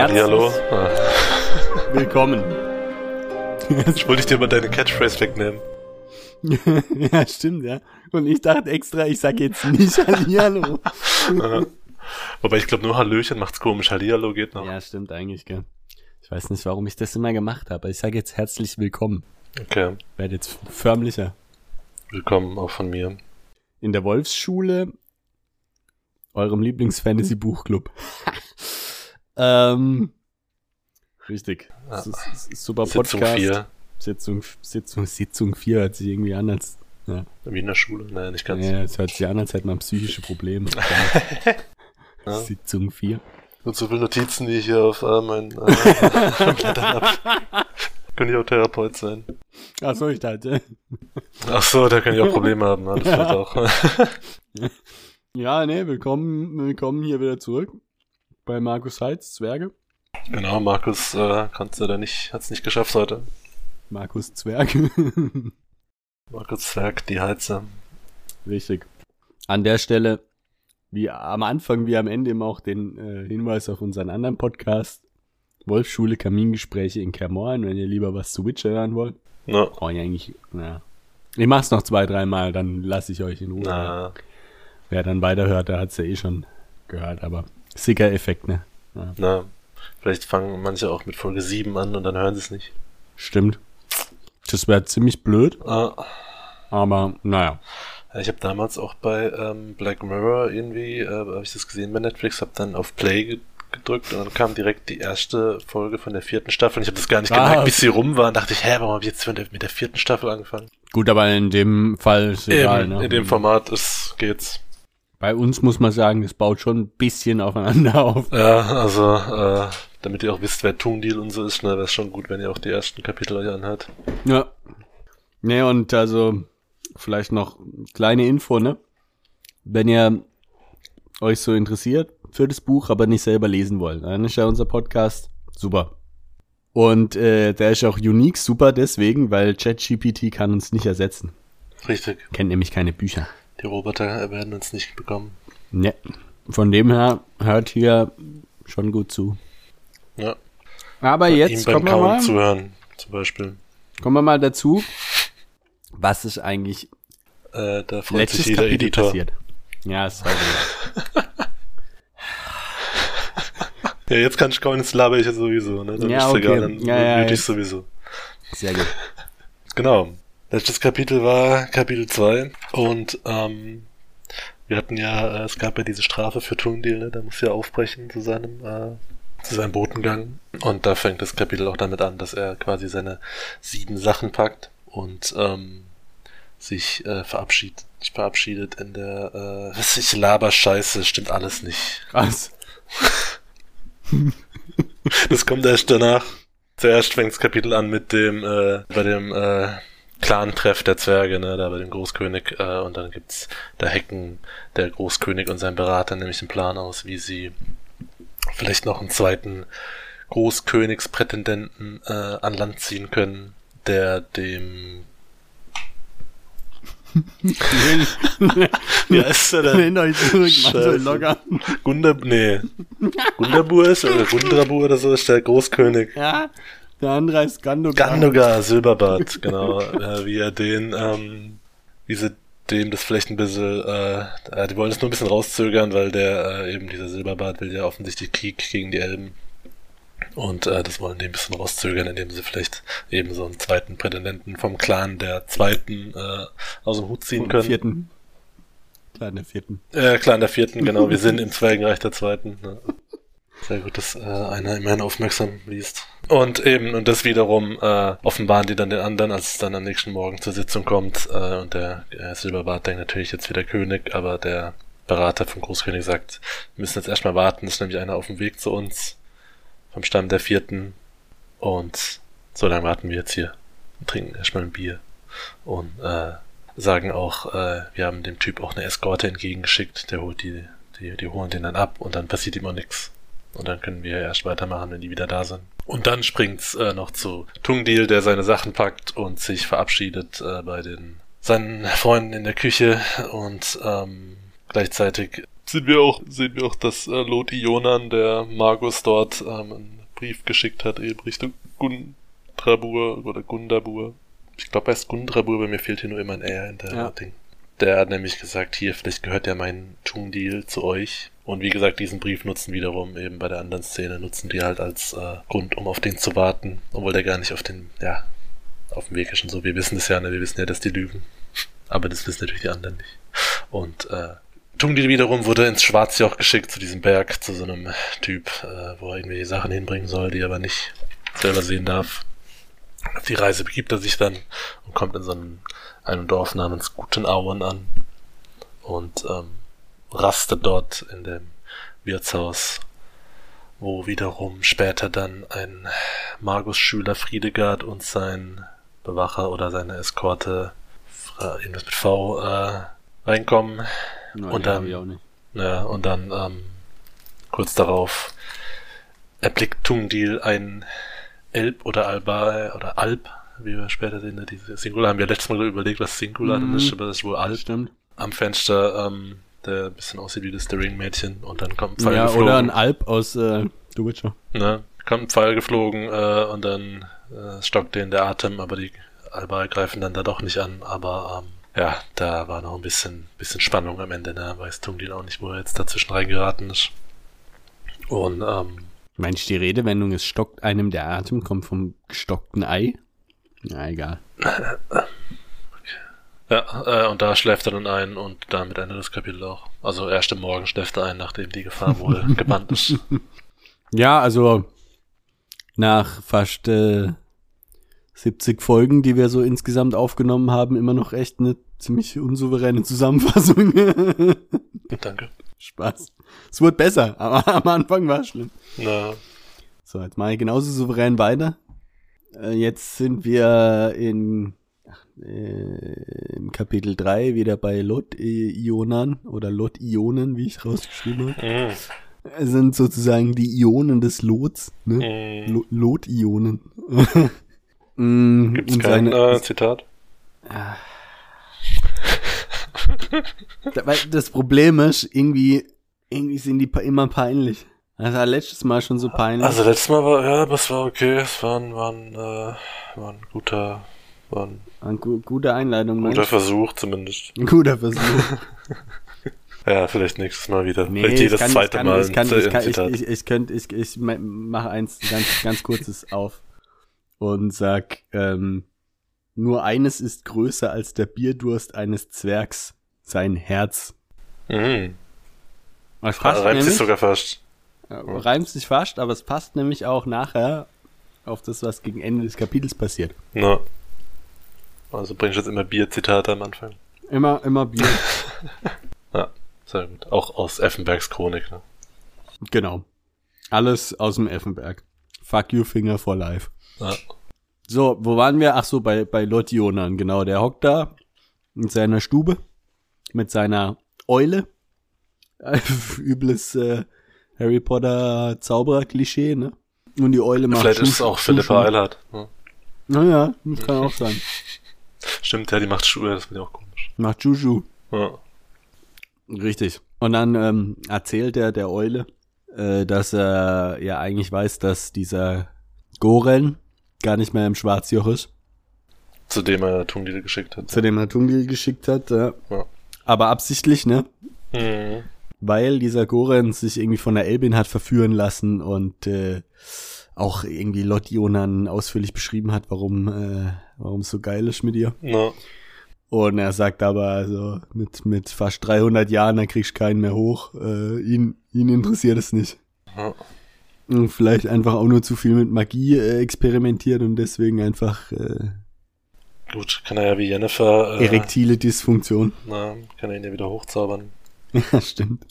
Herzlich Hallo. willkommen. Ich wollte dir mal deine Catchphrase wegnehmen. ja, stimmt, ja. Und ich dachte extra, ich sag jetzt nicht Hallihallo. Wobei ich glaube, nur Hallöchen macht's komisch. Hallihallo geht noch. ja, stimmt eigentlich, gell. Ich weiß nicht, warum ich das immer gemacht habe. Ich sage jetzt herzlich willkommen. Okay. Werd jetzt förmlicher. Willkommen auch von mir. In der Wolfsschule, eurem Lieblings-Fantasy-Buchclub. ähm, richtig. Ist super Sitzung Podcast. 4. Sitzung, Sitzung, Sitzung 4 hört sich irgendwie an als, ja. Wie in der Schule. Naja, nicht ganz. Ja, es hört sich an, als hätte man psychische Probleme. Ja. Sitzung 4. Und so viele Notizen, die ich hier auf äh, mein äh, Blättern hab. Könnte ich auch Therapeut sein. Achso, ich dachte. Ach so, da kann ich auch Probleme haben. Ja, das Ja. auch. Ja, nee, willkommen, willkommen hier wieder zurück bei Markus Heitz, Zwerge. genau, Markus äh, kannst du da nicht, hat's nicht geschafft heute. Markus Zwerg. Markus Zwerg, die Heize. Richtig. An der Stelle, wie am Anfang wie am Ende immer auch den äh, Hinweis auf unseren anderen Podcast. Wolfschule Kamingespräche in Kermorn, wenn ihr lieber was zu Witcher hören wollt. Na, Brauche ich eigentlich, ja. Ich mach's noch zwei, dreimal, dann lasse ich euch in Ruhe. na, Wer dann weiterhört, der hat's ja eh schon gehört, aber Sicker-Effekt, ne? Ja, na. Vielleicht fangen manche auch mit Folge 7 an und dann hören sie es nicht. stimmt. Das wäre ziemlich blöd, Ah. aber naja. Ja, Ich habe damals auch bei ähm, Black Mirror irgendwie, äh, habe ich das gesehen bei Netflix, habe dann auf Play ge gedrückt und dann kam direkt die erste Folge von der vierten Staffel. Und ich habe das gar nicht Ah, gemerkt, bis sie rum war. Und dachte ich, hä, warum habe ich jetzt mit der, vierten Staffel angefangen? Gut, aber in dem Fall ist egal, Eben, ne? In dem Format ist, geht's. Bei uns muss man sagen, das baut schon ein bisschen aufeinander auf. Ja, also, äh, damit ihr auch wisst, wer Toondeal und so ist, ne, wäre es schon gut, wenn ihr auch die ersten Kapitel euch anhört. Ja. Ne, und also vielleicht noch kleine Info, ne? Wenn ihr euch so interessiert für das Buch, aber nicht selber lesen wollt, dann ist ja unser Podcast super. Und äh, der ist auch unique super deswegen, weil ChatGPT kann uns nicht ersetzen. Richtig. Kennt nämlich keine Bücher. Die Roboter werden uns nicht bekommen. Ne. Von dem her hört hier schon gut zu. Ja. Aber Ihm jetzt kommen wir, mal, zuhören, zum Beispiel. kommen wir mal dazu, was ist eigentlich Äh, da freut letztes sich jeder Kapitel Editor. passiert. Ja, es war so. Ja, jetzt kann ich kauen, jetzt laber ich ja sowieso, ne? Dann Ja, ist okay. egal, dann Ja, ja, ich jetzt. sowieso. Sehr gut. Genau. Letztes Kapitel war Kapitel 2 und ähm, wir hatten ja, äh, es gab ja diese Strafe für Tundil, ne? da muss er aufbrechen zu seinem, äh, zu seinem Botengang. Und da fängt das Kapitel auch damit an, dass er quasi seine sieben Sachen packt und ähm, sich äh, verabschiedet, sich verabschiedet in der, äh, was ich laber Scheiße, stimmt alles nicht. Krass. Das kommt erst danach. Zuerst fängt das Kapitel an mit dem, äh, bei dem äh, Clan-Treff der Zwerge, ne, da bei dem Großkönig, äh, und dann gibt's, da hacken der Großkönig und sein Berater nämlich einen Plan aus, wie sie vielleicht noch einen zweiten Großkönigsprätendenten äh, an Land ziehen können, der dem Wie heißt der denn? Lehnt euch zurück, macht Scheiße. euch locker. Gundab, nee. Gundabur ist, oder Gundrabur oder so ist der Großkönig. Ja, der andere heißt Gandogan. Gandogar, Silberbart, genau, äh, wie er den, ähm, wie sie dem das vielleicht ein bisschen, äh, äh, die wollen es nur ein bisschen rauszögern, weil der, äh, eben dieser Silberbart will ja offensichtlich Krieg gegen die Elben. Und äh, das wollen die ein bisschen rauszögern, indem sie vielleicht eben so einen zweiten Prätendenten vom Clan der zweiten äh, aus dem Hut ziehen Vom können. vierten. Klar, der vierten. Äh, Clan der vierten, genau, wir sind im Zwergenreich der zweiten. Ne? Sehr gut, dass äh, einer immerhin aufmerksam liest. Und eben, und das wiederum äh, offenbaren die dann den anderen, als es dann am nächsten Morgen zur Sitzung kommt. Äh, und der äh, Silberbart denkt natürlich jetzt wieder König, aber der Berater vom Großkönig sagt, wir müssen jetzt erstmal warten, ist nämlich einer auf dem Weg zu uns vom Stamm der vierten. Und so lange warten wir jetzt hier und trinken erstmal ein Bier. Und äh, sagen auch, äh, wir haben dem Typ auch eine Eskorte entgegengeschickt, der holt die, die, die holen den dann ab und dann passiert ihm auch nichts. Und dann können wir erst weitermachen, wenn die wieder da sind. Und dann springt's äh, noch zu Tungdil, der seine Sachen packt und sich verabschiedet äh, bei den seinen Freunden in der Küche und ähm, gleichzeitig sind wir auch, sehen wir auch, dass äh, Lot Ionan, der Magus dort ähm, einen Brief geschickt hat, eben Richtung Gundrabur oder Gundabur. Ich glaube, er ist Gundrabur, bei mir fehlt hier nur immer ein R in der Ja. Ding. Der hat nämlich gesagt, hier, vielleicht gehört ja mein Tungdeal zu euch. Und wie gesagt, diesen Brief nutzen wiederum eben bei der anderen Szene, nutzen die halt als äh, Grund, um auf den zu warten, obwohl der gar nicht auf den, ja, auf dem Weg ist und so. Wir wissen es ja, ne? wir wissen ja, dass die lügen. Aber das wissen natürlich die anderen nicht. Und äh, Tungdil wiederum wurde ins Schwarzjoch geschickt, zu diesem Berg, zu so einem Typ, äh, wo er irgendwelche Sachen hinbringen soll, die er aber nicht selber sehen darf. Auf die Reise begibt er sich dann und kommt in so einem, einem Dorf namens Gutenauen an und ähm, rastet dort in dem Wirtshaus, wo wiederum später dann ein Magus-Schüler Friedegard und sein Bewacher oder seine Eskorte, irgendwas mit V, äh, reinkommen. Na, Und dann-. Ja, und dann ähm, kurz darauf erblickt Tungdil ein Elb oder Alba oder Alb, wie wir später sehen. ne, Diese Singular haben wir letztes Mal überlegt, was Singular Mhm. ist, aber das ist wohl Alb. Stimmt. Am Fenster, ähm, der ein bisschen aussieht wie das The Ring-Mädchen und dann kommt ein Pfeil Ja, geflogen. oder ein Alp aus äh, The Witcher. Ne? Kommt ein Pfeil geflogen äh, und dann äh, stockt denen der Atem, aber die Alba greifen dann da doch nicht an. Aber ähm, ja, da war noch ein bisschen, bisschen Spannung am Ende. Da weiß Tungdil auch nicht, wo er jetzt dazwischen reingeraten ist. Und ähm, Meinst du, die Redewendung, es stockt einem der Atem, kommt vom gestockten Ei? Na, egal. ja, äh, und da schläft er dann ein und damit endet das Kapitel auch. Also erst im Morgen schläft er ein, nachdem die Gefahr wohl gebannt ist. Ja, also nach fast äh, 70 Folgen, die wir so insgesamt aufgenommen haben, immer noch echt eine ziemlich unsouveräne Zusammenfassung. Danke. Spaß. Es wurde besser, aber am Anfang war es schlimm. Na, So, jetzt mache ich genauso souverän weiter. Äh, jetzt sind wir in äh, im Kapitel 3 wieder bei Lot-Ionen oder Lot-Ionen, wie ich rausgeschrieben habe. Es sind sozusagen die Ionen des Lots, ne? mm. Lo Lot-Ionen. Mm, Gibt's und kein äh, Zitat? Weil das Problem ist, irgendwie, irgendwie sind die immer peinlich. Das war letztes Mal schon so peinlich. Also letztes Mal war, ja, es war okay. Es war ein, war ein, äh, war ein guter, war ein Eine gu gute Einleitung, guter meinst Versuch zumindest. Ein guter Versuch. Ja, vielleicht nächstes Mal wieder. Nee, vielleicht jedes ich kann, zweite kann, Mal ich kann, ich, kann, ich, ich, ich könnte, ich, ich mache eins ganz, ganz kurzes auf und sag, ähm, nur eines ist größer als der Bierdurst eines Zwergs, sein Herz. mhm. Das passt Reimt sich sogar fast. Reimt sich fast, aber es passt nämlich auch nachher auf das, was gegen Ende des Kapitels passiert. Na. Also bringst du jetzt immer Bier-Zitate am Anfang. Immer, immer Bier. Sehr gut. Auch aus Effenbergs Chronik, ne? genau. Alles aus dem Effenberg. Fuck you, Finger for life. Ja. So, wo waren wir? Ach so, bei, bei Lord Jonan, genau. Der hockt da in seiner Stube mit seiner Eule. Übles äh, Harry Potter Zauberer-Klischee, ne? Und die Eule macht Vielleicht ist es auch Philippa Eilhardt. Ne? Naja, das kann auch sein. Stimmt, ja, die macht Schuhe, das finde ich auch komisch. Macht Juju. Ja. Richtig. Und dann ähm, erzählt er der Eule, äh, dass er ja eigentlich weiß, dass dieser Goren gar nicht mehr im Schwarzjoch ist, Zu dem er Tungdil geschickt hat. zu dem er Tungil geschickt hat. Ja. Ja. Aber absichtlich, ne? Mhm. Weil dieser Goren sich irgendwie von der Elbin hat verführen lassen und äh, auch irgendwie Lot Jonan ausführlich beschrieben hat, warum äh, warum es so geil ist mit ihr. Na. Und er sagt aber, also mit, mit fast 300 Jahren, da kriegst du keinen mehr hoch. Äh, ihn, ihn interessiert es nicht. Ja. Und vielleicht einfach auch nur zu viel mit Magie äh, experimentiert und deswegen einfach äh, Gut, kann er ja wie Jennifer. Äh, erektile Dysfunktion. Na, kann er ihn ja wieder hochzaubern. Ja, stimmt.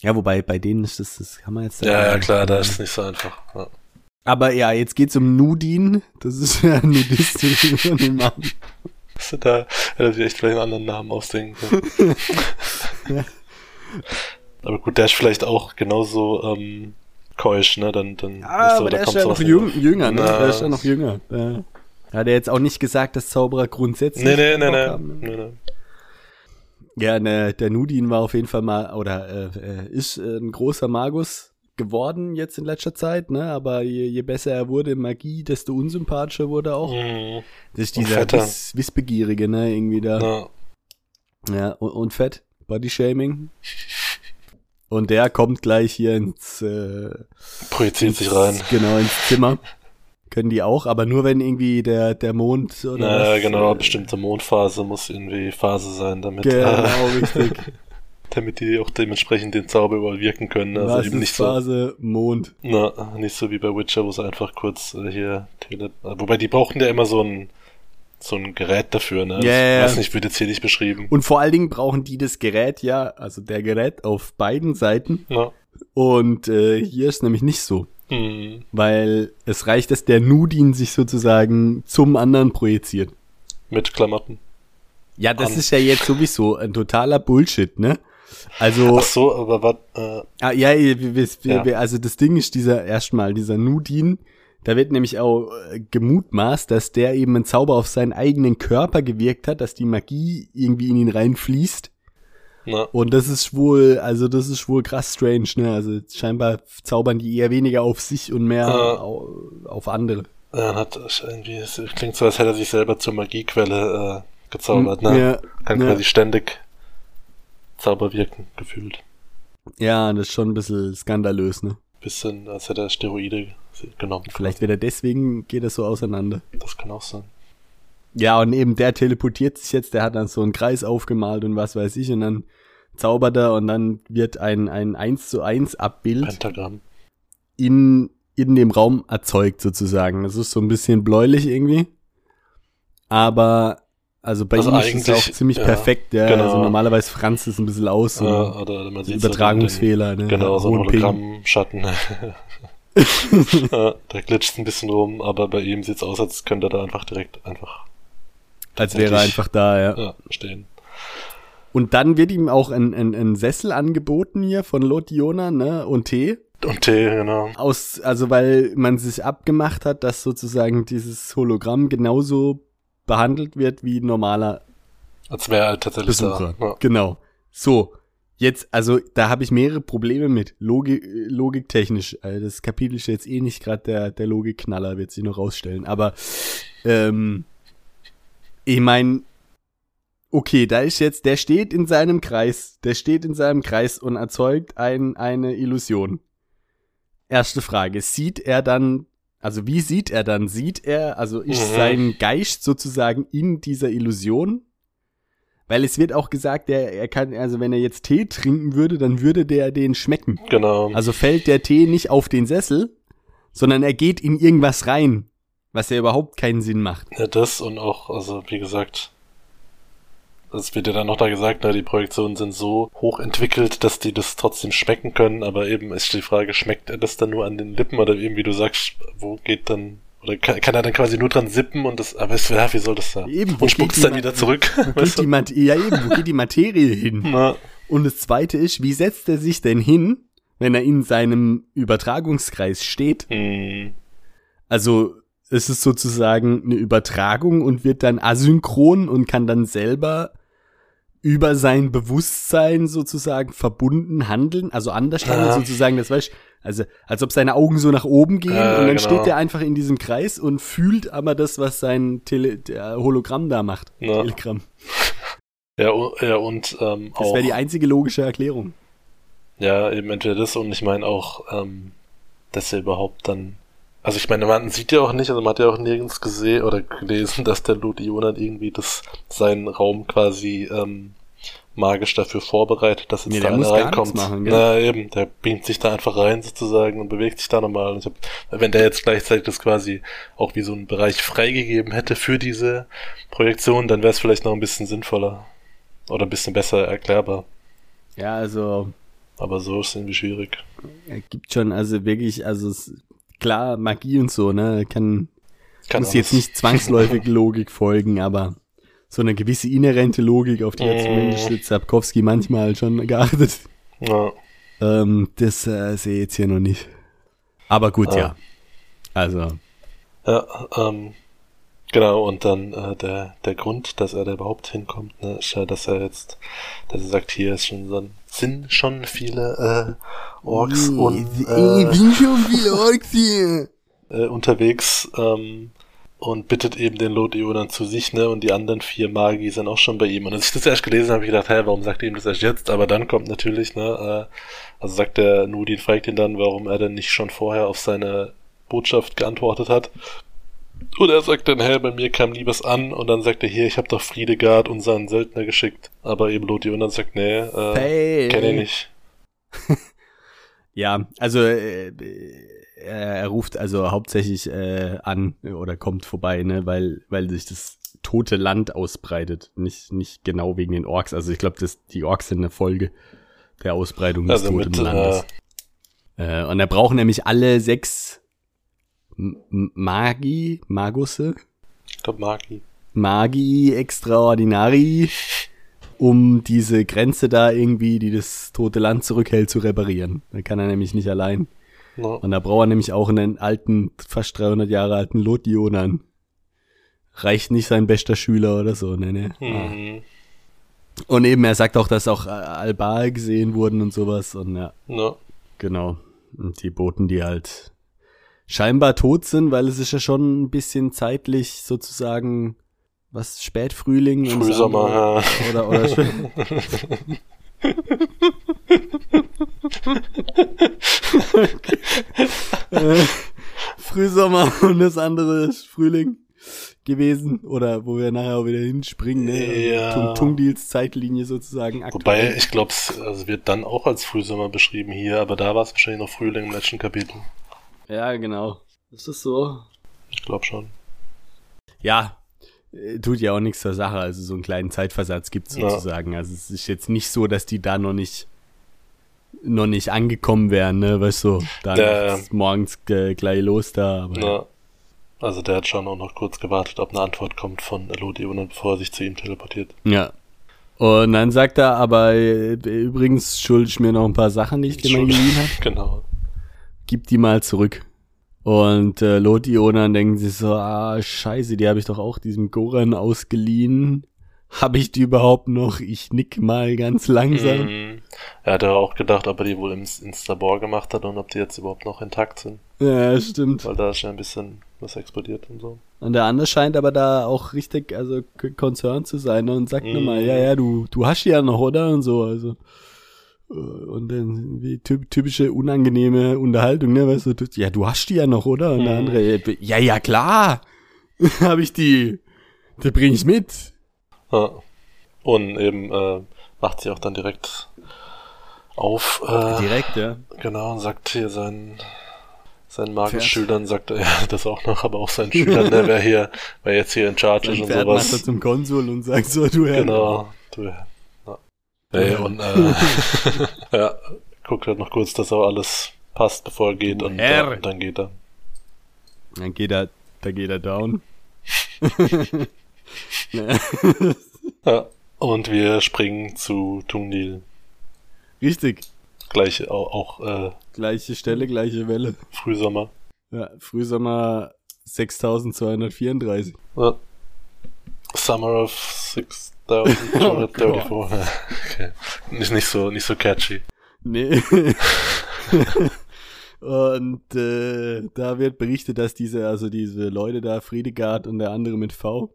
Ja, wobei bei denen ist das, das kann man jetzt Ja, ja, klar, da ist es nicht so einfach. Ja. Aber ja, jetzt geht's um Nudin. Das ist ja Nudistin von dem Mann. da hätte sich echt vielleicht einen anderen Namen ausdenken können. Aber gut, der ist vielleicht auch genauso ähm, keusch, ne? Dann, dann ja, aber da der ist ja noch jüng, jünger, ne? Der ist ja noch jünger. Ja. Hat er jetzt auch nicht gesagt, dass Zauberer grundsätzlich. Nee, nee, nee, nee. Haben, ne? nee, nee. Ja, ne, der Nudin war auf jeden Fall mal, oder äh, ist äh, ein großer Magus geworden jetzt in letzter Zeit, ne? Aber je, je besser er wurde in Magie, desto unsympathischer wurde er auch. Mhm. Das ist dieser Wiss, Wissbegierige, ne? Irgendwie da. Ja, ja und, und fett. Body-Shaming. Und der kommt gleich hier ins äh, Projiziert ins, sich rein. Genau, ins Zimmer. Können die auch, aber nur wenn irgendwie der, der Mond oder. Naja, was, genau, äh, bestimmte Mondphase muss irgendwie Phase sein, damit. Genau, richtig. damit die auch dementsprechend den Zauber überall wirken können. Also was eben nicht Phase, so, Mond. Na, nicht so wie bei Witcher, wo es einfach kurz äh, hier Tele. Wobei die brauchten ja immer so ein so ein Gerät dafür, ne? Yeah. Ich weiß nicht, wird jetzt hier nicht beschrieben. Und vor allen Dingen brauchen die das Gerät ja, also der Gerät auf beiden Seiten. Ja. Und äh, hier ist nämlich nicht so. Mhm. Weil es reicht, dass der Nudin sich sozusagen zum anderen projiziert. Mit Klamotten. Ja, das An. ist ja jetzt sowieso ein totaler Bullshit, ne? Also. Ach so, aber was. Äh, ah, ja, wir, wir, ja, also das Ding ist dieser erstmal dieser Nudin, da wird nämlich auch äh, gemutmaßt, dass der eben einen Zauber auf seinen eigenen Körper gewirkt hat, dass die Magie irgendwie in ihn reinfließt. Na. Und das ist wohl, also das ist wohl krass strange, ne? Also scheinbar zaubern die eher weniger auf sich und mehr ja. auf andere. Ja, hat irgendwie, es klingt so, als hätte er sich selber zur Magiequelle äh, gezaubert, ne? Ja, Kann ja. quasi ständig Zauber wirken, gefühlt. Ja, das ist schon ein bisschen skandalös, ne? Bisschen, als hätte er Steroide genommen. Vielleicht wird er deswegen, geht es so auseinander. Das kann auch sein. Ja, und eben der teleportiert sich jetzt, der hat dann so einen Kreis aufgemalt und was weiß ich, und dann zaubert er und dann wird ein, ein 1 zu 1 Abbild Pentagramm. in, in dem Raum erzeugt sozusagen. Das ist so ein bisschen bläulich irgendwie. Aber also bei also ihm ist es auch ziemlich ja, perfekt, ja. Genau. Also normalerweise franzt es ein bisschen aus. So ja, oder man sieht Übertragungsfehler, den, ne? Genau, so ein Hologrammschatten. ja, der glitscht ein bisschen rum, aber bei ihm sieht's aus, als könnte er da einfach direkt einfach. Als wäre er einfach da, ja. Ja, stehen. Und dann wird ihm auch ein, ein, ein Sessel angeboten hier von Lotiona, ne, und Tee. Und Tee, genau. Aus, also weil man sich abgemacht hat, dass sozusagen dieses Hologramm genauso behandelt wird wie ein normaler Als wäre er tatsächlich Besucher. Ja. Genau. So, Jetzt, also da habe ich mehrere Probleme mit. Logik, logiktechnisch. Also das Kapitel ist jetzt eh nicht gerade der, der Logikknaller, wird sich noch rausstellen. Aber ähm, ich meine, okay, da ist jetzt, der steht in seinem Kreis, der steht in seinem Kreis und erzeugt ein, eine Illusion. Erste Frage, sieht er dann, also wie sieht er dann? Sieht er, also ist mhm. sein Geist sozusagen in dieser Illusion? Weil es wird auch gesagt, er, er kann, also wenn er jetzt Tee trinken würde, dann würde der den schmecken. Genau. Also fällt der Tee nicht auf den Sessel, sondern er geht in irgendwas rein, was ja überhaupt keinen Sinn macht. Ja, das und auch, also wie gesagt, es wird ja dann noch da gesagt, ne, die Projektionen sind so hoch entwickelt, dass die das trotzdem schmecken können, aber eben ist die Frage, schmeckt er das dann nur an den Lippen oder eben wie du sagst, wo geht dann oder kann, kann, er dann quasi nur dran sippen und das, aber es, ja, wie soll das da? Eben, und spuckt dann wieder zurück. Wo geht die Mat ja, eben, wo geht die Materie hin? Na. Und das zweite ist, wie setzt er sich denn hin, wenn er in seinem Übertragungskreis steht? Hm. Also, es ist sozusagen eine Übertragung und wird dann asynchron und kann dann selber über sein Bewusstsein sozusagen verbunden handeln, also anders handeln ja. sozusagen, das weißt also, als ob seine Augen so nach oben gehen äh, und dann genau. steht er einfach in diesem Kreis und fühlt aber das, was sein Tele Hologramm da macht. Ja. Telegramm. Ja, ja und ähm, Das wäre die einzige logische Erklärung. Ja, eben entweder das und ich meine auch, ähm, dass er überhaupt dann. Also ich meine, man sieht ja auch nicht, also man hat ja auch nirgends gesehen oder gelesen, dass der Ludionan irgendwie das seinen Raum quasi ähm, magisch dafür vorbereitet, dass jetzt nee, da einer reinkommt. Machen, Na eben, der beamt sich da einfach rein sozusagen und bewegt sich da nochmal. Hab, wenn der jetzt gleichzeitig das quasi auch wie so ein Bereich freigegeben hätte für diese Projektion, dann wäre es vielleicht noch ein bisschen sinnvoller oder ein bisschen besser erklärbar. Ja, also. Aber so ist es irgendwie schwierig. Er gibt schon, also wirklich, also es, klar, Magie und so, ne, kann, kann muss jetzt nicht zwangsläufig Logik folgen, aber so eine gewisse inhärente Logik, auf die hat Mhm. zumindest Sapkowski manchmal schon geachtet. Ja. Ähm, das äh, sehe ich jetzt hier noch nicht. Aber gut, Ah. ja. Also, Ja, ähm, genau, und dann äh, der, der Grund, dass er da überhaupt hinkommt, ne, ist ja, dass er jetzt, dass er sagt, hier ist schon so ein, sind schon viele äh, Orks und äh, sind schon viele Orks hier. äh, unterwegs ähm, und bittet eben den Lotionan zu sich, ne? Und die anderen vier Magi sind auch schon bei ihm. Und als ich das erst gelesen habe, habe ich gedacht, hä, warum sagt er ihm das erst jetzt? Aber dann kommt natürlich, ne, äh, also sagt der Nudin, fragt ihn dann, warum er denn nicht schon vorher auf seine Botschaft geantwortet hat. Und er sagt dann, hä, bei mir kam nie was an. Und dann sagt er, hier, ich habe doch Friedegard, unseren Söldner, geschickt. Aber eben Lotionan sagt, nee, äh, Hey. kenn ich nicht. Ja, also äh, äh, er ruft also hauptsächlich äh, an oder kommt vorbei, ne, weil weil sich das tote Land ausbreitet, nicht nicht genau wegen den Orks. Also ich glaube, die Orks sind eine Folge der Ausbreitung des Also toten mit, Landes. Äh, und er braucht nämlich alle sechs Magi, Magusse, Ich glaube, Magi. Magi Extraordinari, um diese Grenze da irgendwie, die das tote Land zurückhält, zu reparieren. Da kann er nämlich nicht allein. Ne? Und da braucht er nämlich auch einen alten, fast 300 Jahre alten Lotionan. Reicht nicht sein bester Schüler oder so, ne, ne. Mhm. Und eben, er sagt auch, dass auch äh, Albar gesehen wurden und sowas. Und ja, Ne? genau. Und die Boten, die halt scheinbar tot sind, weil es ist ja schon ein bisschen zeitlich sozusagen was Spätfrühling und Frühsommer, ja. oder oder äh, Frühsommer und das andere ist Frühling gewesen oder wo wir nachher auch wieder hinspringen, ne? Ja. Tung Tungdils Zeitlinie sozusagen Wobei, ich glaube, es also wird dann auch als Frühsommer beschrieben hier, aber da war es wahrscheinlich noch Frühling im letzten Kapitel. Ja, genau. Ist das so? Ich glaube schon. Ja, äh, tut ja auch nichts zur Sache. Also so einen kleinen Zeitversatz gibt's Ja. sozusagen. Also es ist jetzt nicht so, dass die da noch nicht noch nicht angekommen wären, ne? Weißt du, da Der- ist morgens äh, gleich los da. Aber Ja. Also der hat schon auch noch kurz gewartet, ob eine Antwort kommt von Elodionen, bevor er sich zu ihm teleportiert. Ja. Und dann sagt er, aber äh, übrigens schulde ich mir noch ein paar Sachen, die ich dir mal geliehen habe. Genau. Gib die mal zurück. Und äh, Lotionen denken sich so, ah, scheiße, die habe ich doch auch diesem Goran ausgeliehen. Habe ich die überhaupt noch? Ich nick mal ganz langsam. Mhm. Er hat ja auch gedacht, ob er die wohl im Instabor gemacht hat und ob die jetzt überhaupt noch intakt sind. Ja, stimmt. Weil da ist ja ein bisschen was explodiert und so. Und der andere scheint aber da auch richtig, also concerned zu sein ne, und sagt Mhm. nochmal, ja, ja, du, du hast die ja noch, oder? Und so, also. Äh, Und dann wie typ, typische unangenehme Unterhaltung, ne, weißt du, du, ja, du hast die ja noch, oder? Und der Mhm. andere, ja, ja, klar, habe ich die, die bring ich mit. Ja. Und eben äh, macht sie auch dann direkt auf. Äh, Direkt, ja. Genau, sagt hier seinen, seinen Pferd. Magus-Schülern, sagt er, ja, das auch noch, aber auch seinen Schülern, ne, wer hier, wer jetzt hier in Charge ist und fährt macht er sowas. zum Konsul und sagt so, du Herr. Genau, du, ja. Ey, und, äh, ja, guckt halt noch kurz, dass auch alles passt, bevor er geht, und, dann- und dann geht er. Dann geht er, da geht er down. Ja. Und wir springen zu Tungdil. Richtig. Gleich auch, auch äh, Gleiche Stelle, gleiche Welle. Frühsommer. Ja, Frühsommer 6234. Ja. Summer of 6234. Oh okay. Ist nicht so, nicht so catchy. Nee. und äh, da wird berichtet, dass diese, also diese Leute da, Friedegard und der andere mit V,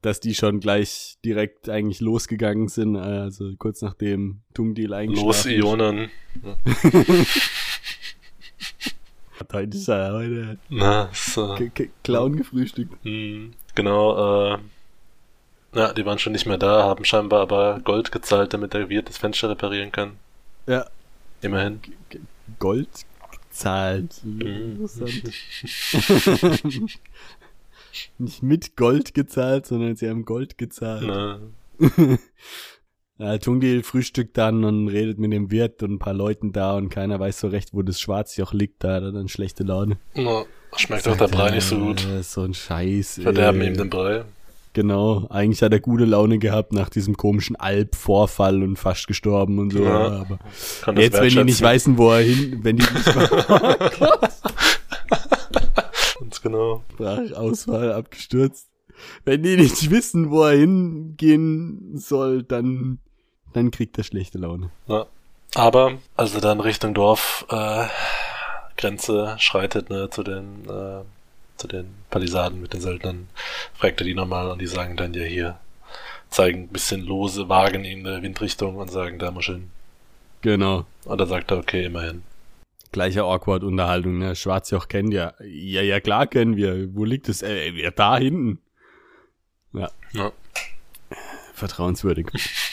dass die schon gleich direkt eigentlich losgegangen sind, also kurz nachdem Tungdeal eingeschlafen Los. Ionen. Heute ist er heute Na, ist, äh, Clown gefrühstückt. hm, genau, äh, ja, die waren schon nicht mehr da, haben scheinbar aber Gold gezahlt, damit der Wirt das Fenster reparieren kann. Ja, Immerhin. Gold gezahlt. Mhm. Interessant. Nicht mit Gold gezahlt, sondern sie haben Gold gezahlt. Na, Ja, Tungdil frühstückt dann und redet mit dem Wirt und ein paar Leuten da und keiner weiß so recht, wo das Schwarzjoch liegt. Da hat er dann schlechte Laune. na, schmeckt auch der Brei nicht so gut. So ein Scheiß. Verderben ey. ihm den Brei. Genau, eigentlich hat er gute Laune gehabt nach diesem komischen Alp-Vorfall und fast gestorben und so. Ja, aber jetzt, wenn die nicht wissen, wo er hin, wenn die nicht Ganz genau. Sprachausfall abgestürzt. Wenn die nicht wissen, wo er hingehen soll, dann, dann kriegt er schlechte Laune. Ja. Aber, als er dann Richtung Dorf äh, Grenze schreitet, ne, zu den, äh, zu den Palisaden mit den Söldnern, fragt er die nochmal und die sagen dann ja hier, zeigen ein bisschen lose, wagen in eine Windrichtung und sagen, da muss ich hin. Genau. Und dann sagt er, okay, immerhin. Gleiche Awkward-Unterhaltung, ne? Schwarzjoch kennt ja. Ja, ja, klar kennen wir. Wo liegt es? Äh, ja, da hinten. Ja. Ja. Vertrauenswürdig.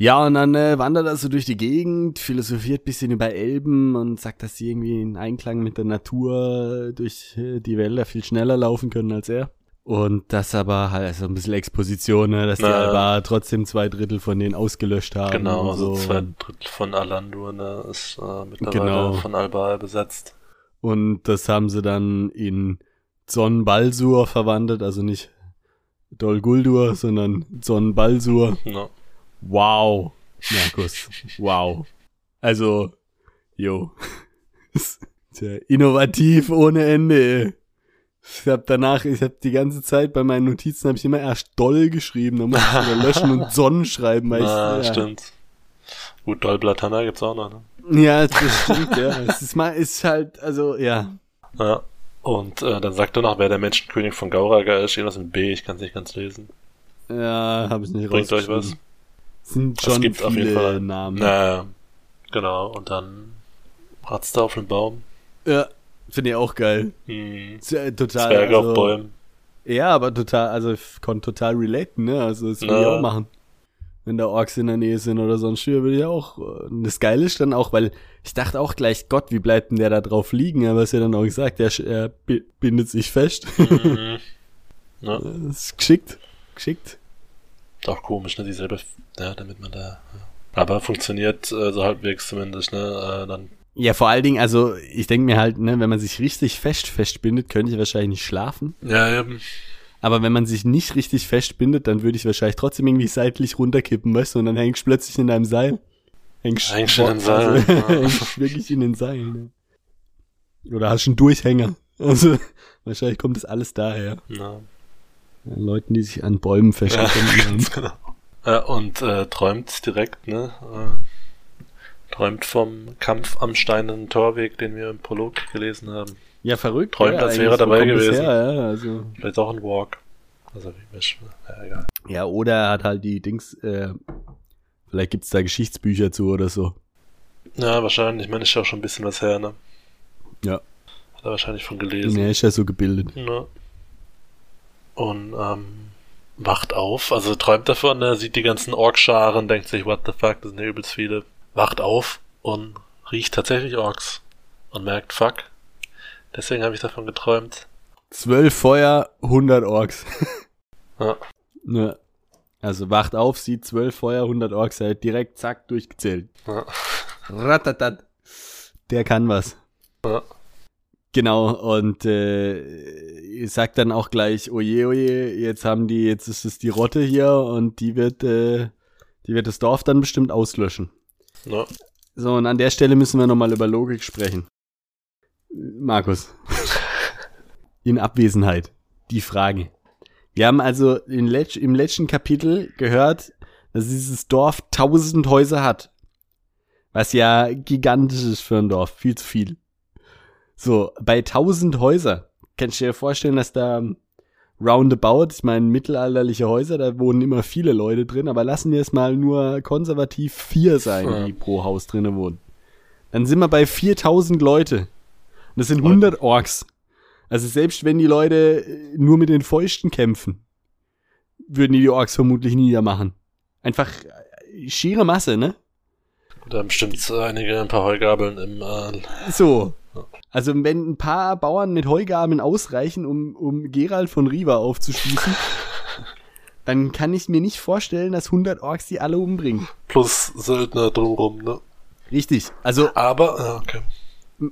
Ja, und dann äh, wandert er so durch die Gegend, philosophiert bisschen über Elben und sagt, dass sie irgendwie in Einklang mit der Natur durch äh, die Wälder viel schneller laufen können als er. Und das aber halt so ein bisschen Exposition, ne, dass die Na. Alba trotzdem zwei Drittel von denen ausgelöscht haben. Genau, also so. zwei Drittel von Alandur, ne, ist äh, mittlerweile Genau. von Alba besetzt. Und das haben sie dann in Zon Balsur verwandelt, also nicht Dol Guldur, sondern Zon Balsur. Ja. Wow, Markus, wow. Also, jo. Tja, innovativ ohne Ende. Ich hab danach, ich hab die ganze Zeit bei meinen Notizen habe ich immer erst Doll geschrieben, dann muss ich wieder löschen und Sonnen schreiben, weil ich, Ah, ja. stimmt. Gut, Dolblatana gibt's auch noch, ne? Ja, das stimmt, ja. Es ist mal, ist halt, also, ja. Ja. Und äh, dann sagt er noch, wer der Menschenkönig von Gauraga ist. Irgendwas mit B, ich kann es nicht ganz lesen. Ja, habe ich nicht Bringt euch was? Sind schon gibt auf jeden viele Namen. Naja, genau. Und dann hat's da auf einem Baum. Ja, finde ich auch geil. Hm. Ist ja Total. Zwerge also, auf Bäumen. Ja, aber total, also ich konnte total relaten, ne? Also das würde ich auch machen. Wenn da Orks in der Nähe sind oder sonst wie, würde ich auch. äh, Und das Geile ist dann auch, weil ich dachte auch gleich, Gott, wie bleibt denn der da drauf liegen? Aber es ja dann auch gesagt, der er bi- bindet sich fest. Mhm. Ja, das ist geschickt. Geschickt. ist auch komisch, ne? Dieselbe, ja, damit man da. Ja. Aber funktioniert äh, so halbwegs zumindest, ne? Äh, dann. Ja, vor allen Dingen, also ich denke mir halt, ne, wenn man sich richtig fest festbindet, könnte ich wahrscheinlich nicht schlafen. Ja, eben. Aber wenn man sich nicht richtig festbindet, dann würde ich wahrscheinlich trotzdem irgendwie seitlich runterkippen, weißt du, und dann hängst du plötzlich in deinem Seil. Hängst, Hängst in den Seil, Also, ja. hängst wirklich in den Seilen. Ne? Oder hast einen Durchhänger. Also, wahrscheinlich kommt das alles daher. Ja. Ja, Leuten, die sich an Bäumen Ja, festbinden. ganz genau. Ja, und äh, träumt direkt, ne? Äh, träumt vom Kampf am steinernen Torweg, den wir im Prolog gelesen haben. ja, verrückt. Träumt, ja, als wäre er dabei gewesen. Her, ja, also. Vielleicht auch ein Walk. Also wie mich, ja, egal. ja, oder er hat halt die Dings, äh, vielleicht gibt's da Geschichtsbücher zu oder so. Ja, wahrscheinlich. Ich meine, ist ja auch schon ein bisschen was her, ne? Ja. Hat er wahrscheinlich von gelesen. Er ist ja so gebildet. Ja. Und ähm, wacht auf, also träumt davon, ne? sieht die ganzen Orkscharen, denkt sich, what the fuck, das sind ja übelst viele. Wacht auf und riecht tatsächlich Orks. Und merkt, fuck, deswegen habe ich davon geträumt. Zwölf Feuer, 100 Orks. Ja. Ne. Also wacht auf, sieht zwölf Feuer, 100 Orks, hat direkt zack durchgezählt. Ja. Ratatat. Der kann was. Ja. Genau, und äh, sagt dann auch gleich, oje, oje, jetzt haben die, jetzt ist es die Rotte hier und die wird, äh, die wird das Dorf dann bestimmt auslöschen. Ja. So, und an der Stelle müssen wir nochmal über Logik sprechen. Markus. In Abwesenheit. Die Frage. Wir haben also Letz im letzten Kapitel gehört, dass dieses Dorf tausend Häuser hat. Was ja gigantisch ist für ein Dorf. Viel zu viel. So, bei tausend Häuser. Kannst du dir vorstellen, dass da roundabout, ich meine mittelalterliche Häuser, da wohnen immer viele Leute drin, aber lassen wir es mal nur konservativ vier sein, Ja. die pro Haus drinnen wohnen. Dann sind wir bei 4000 Leute. Und das sind 100 Orks. Also selbst wenn die Leute äh, nur mit den Fäusten kämpfen, würden die die Orks vermutlich niedermachen. Einfach äh, schiere Masse, ne? Da bestimmt einige ein paar Heugabeln im äh, So. Also wenn ein paar Bauern mit Heugabeln ausreichen, um, um Gerald von Riva aufzuschließen, dann kann ich mir nicht vorstellen, dass 100 Orks die alle umbringen. plus Söldner drumrum, ne? Richtig. Also Aber, ja, okay.